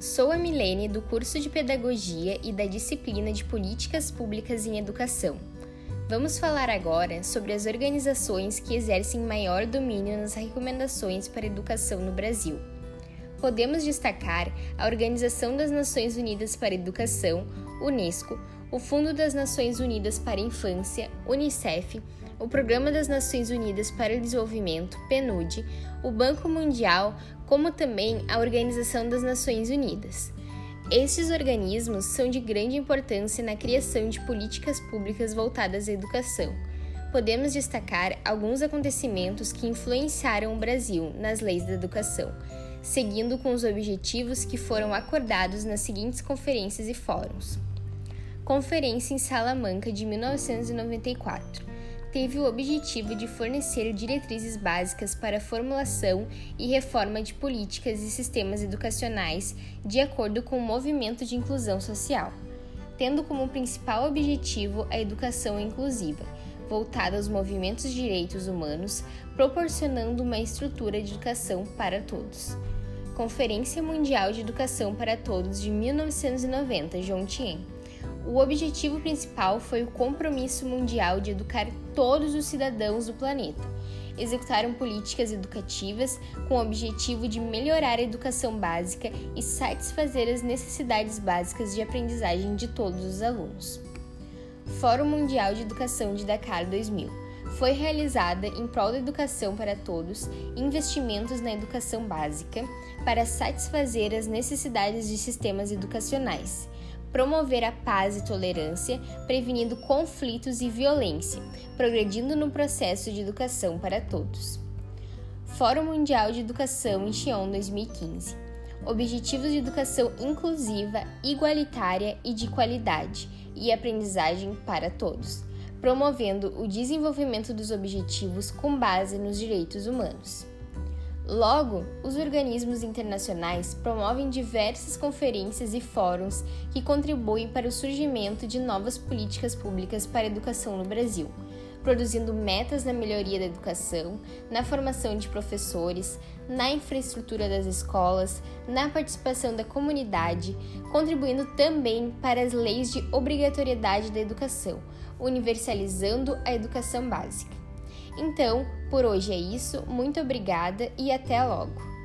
sou a Milene do curso de Pedagogia e da disciplina de Políticas Públicas em Educação. Vamos falar agora sobre as organizações que exercem maior domínio nas recomendações para educação no Brasil. Podemos destacar a Organização das Nações Unidas para a Educação, Unesco, o Fundo das Nações Unidas para a Infância, Unicef, o Programa das Nações Unidas para o Desenvolvimento, PNUD, o Banco Mundial, como também a Organização das Nações Unidas. Estes organismos são de grande importância na criação de políticas públicas voltadas à educação. Podemos destacar alguns acontecimentos que influenciaram o Brasil nas leis da educação, seguindo com os objetivos que foram acordados nas seguintes conferências e fóruns. Conferência em Salamanca de 1994 teve o objetivo de fornecer diretrizes básicas para a formulação e reforma de políticas e sistemas educacionais de acordo com o movimento de inclusão social, tendo como principal objetivo a educação inclusiva, voltada aos movimentos de direitos humanos, proporcionando uma estrutura de educação para todos. Conferência Mundial de Educação para Todos de 1990, João Tien o objetivo principal foi o compromisso mundial de educar todos os cidadãos do planeta. Executaram políticas educativas com o objetivo de melhorar a educação básica e satisfazer as necessidades básicas de aprendizagem de todos os alunos. Fórum Mundial de Educação de Dakar 2000 foi realizada em prol da educação para todos, investimentos na educação básica, para satisfazer as necessidades de sistemas educacionais promover a paz e tolerância, prevenindo conflitos e violência, progredindo no processo de educação para todos. Fórum Mundial de Educação em Xi'an 2015. Objetivos de educação inclusiva, igualitária e de qualidade e aprendizagem para todos, promovendo o desenvolvimento dos objetivos com base nos direitos humanos. Logo, os organismos internacionais promovem diversas conferências e fóruns que contribuem para o surgimento de novas políticas públicas para a educação no Brasil, produzindo metas na melhoria da educação, na formação de professores, na infraestrutura das escolas, na participação da comunidade, contribuindo também para as leis de obrigatoriedade da educação, universalizando a educação básica. Então, por hoje é isso, muito obrigada e até logo!